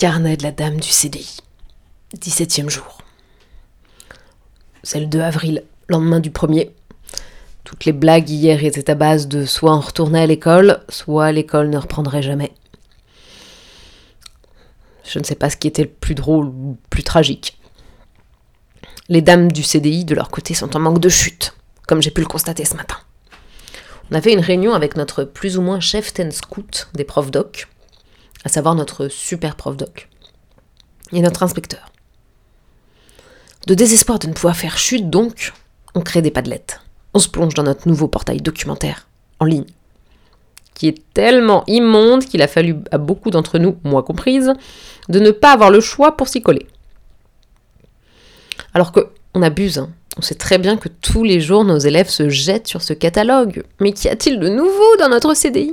Carnet de la dame du CDI. 17e jour. C'est le 2 avril, lendemain du premier. Toutes les blagues hier étaient à base de soit on retournait à l'école, soit l'école ne reprendrait jamais. Je ne sais pas ce qui était le plus drôle ou le plus tragique. Les dames du CDI, de leur côté, sont en manque de chute, comme j'ai pu le constater ce matin. On a fait une réunion avec notre plus ou moins chef ten scout des profs doc, à savoir notre super prof doc, et notre inspecteur. De désespoir de ne pouvoir faire chute, donc, on crée des padlettes. On se plonge dans notre nouveau portail documentaire, en ligne, qui est tellement immonde qu'il a fallu à beaucoup d'entre nous, moi comprise, de ne pas avoir le choix pour s'y coller. Alors que on abuse, hein. on sait très bien que tous les jours nos élèves se jettent sur ce catalogue. Mais qu'y a-t-il de nouveau dans notre CDI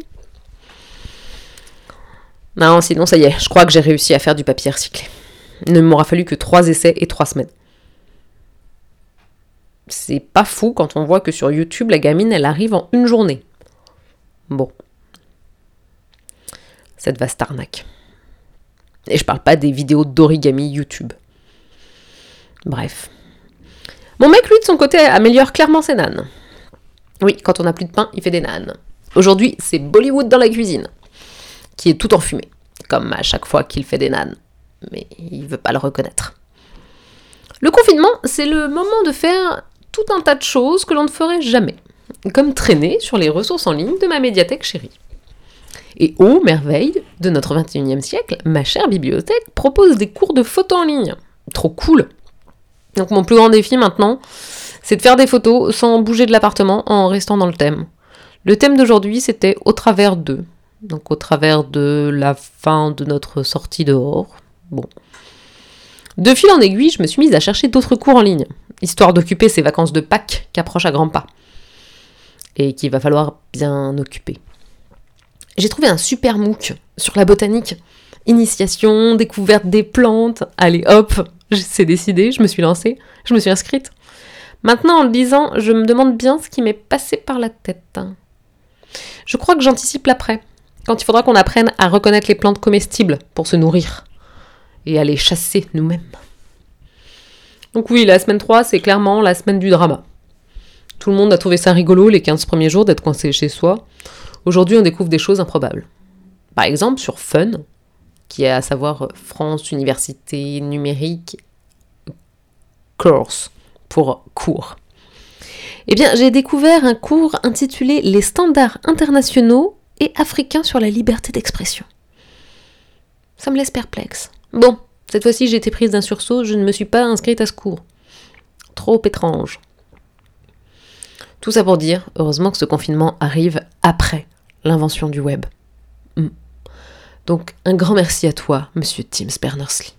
Non, sinon ça y est, je crois que j'ai réussi à faire du papier recyclé. Il ne m'aura fallu que trois essais et trois semaines. C'est pas fou quand on voit que sur YouTube, la gamine, elle arrive en une journée. Bon. Cette vaste arnaque. Et je parle pas des vidéos d'origami YouTube. Bref. Mon mec, lui, de son côté, améliore clairement ses nanes. Oui, quand on n'a plus de pain, il fait des nanes. Aujourd'hui, c'est Bollywood dans la cuisine, qui est tout enfumé, comme à chaque fois qu'il fait des nanes. Mais il veut pas le reconnaître. Le confinement, c'est le moment de faire tout un tas de choses que l'on ne ferait jamais, comme traîner sur les ressources en ligne de ma médiathèque chérie. Et ô merveille de notre 21e siècle, ma chère bibliothèque propose des cours de photo en ligne. Trop cool Donc mon plus grand défi maintenant, c'est de faire des photos sans bouger de l'appartement en restant dans le thème. Le thème d'aujourd'hui, c'était au travers de. Donc au travers de la fin de notre sortie dehors. Bon. De fil en aiguille, je me suis mise à chercher d'autres cours en ligne, histoire d'occuper ces vacances de Pâques qui approchent à grands pas. Et qu'il va falloir bien occuper. J'ai trouvé un super MOOC sur la botanique. Initiation, découverte des plantes. Allez hop, c'est décidé, je me suis lancée, je me suis inscrite. Maintenant, en le disant, je me demande bien ce qui m'est passé par la tête. Je crois que j'anticipe l'après, quand il faudra qu'on apprenne à reconnaître les plantes comestibles pour se nourrir et à les chasser nous-mêmes. Donc oui, la semaine 3, c'est clairement la semaine du drama. Tout le monde a trouvé ça rigolo les 15 premiers jours d'être coincé chez soi. Aujourd'hui, on découvre des choses improbables. Par exemple, sur Fun, qui est à savoir France Université Numérique Course, pour cours. Eh bien, j'ai découvert un cours intitulé Les standards internationaux et africains sur la liberté d'expression. Ça me laisse perplexe. Bon, cette fois-ci j'ai été prise d'un sursaut, je ne me suis pas inscrite à ce cours. Trop étrange. Tout ça pour dire, heureusement que ce confinement arrive après l'invention du web. Hmm. Donc un grand merci à toi, monsieur Tim Berners-Lee.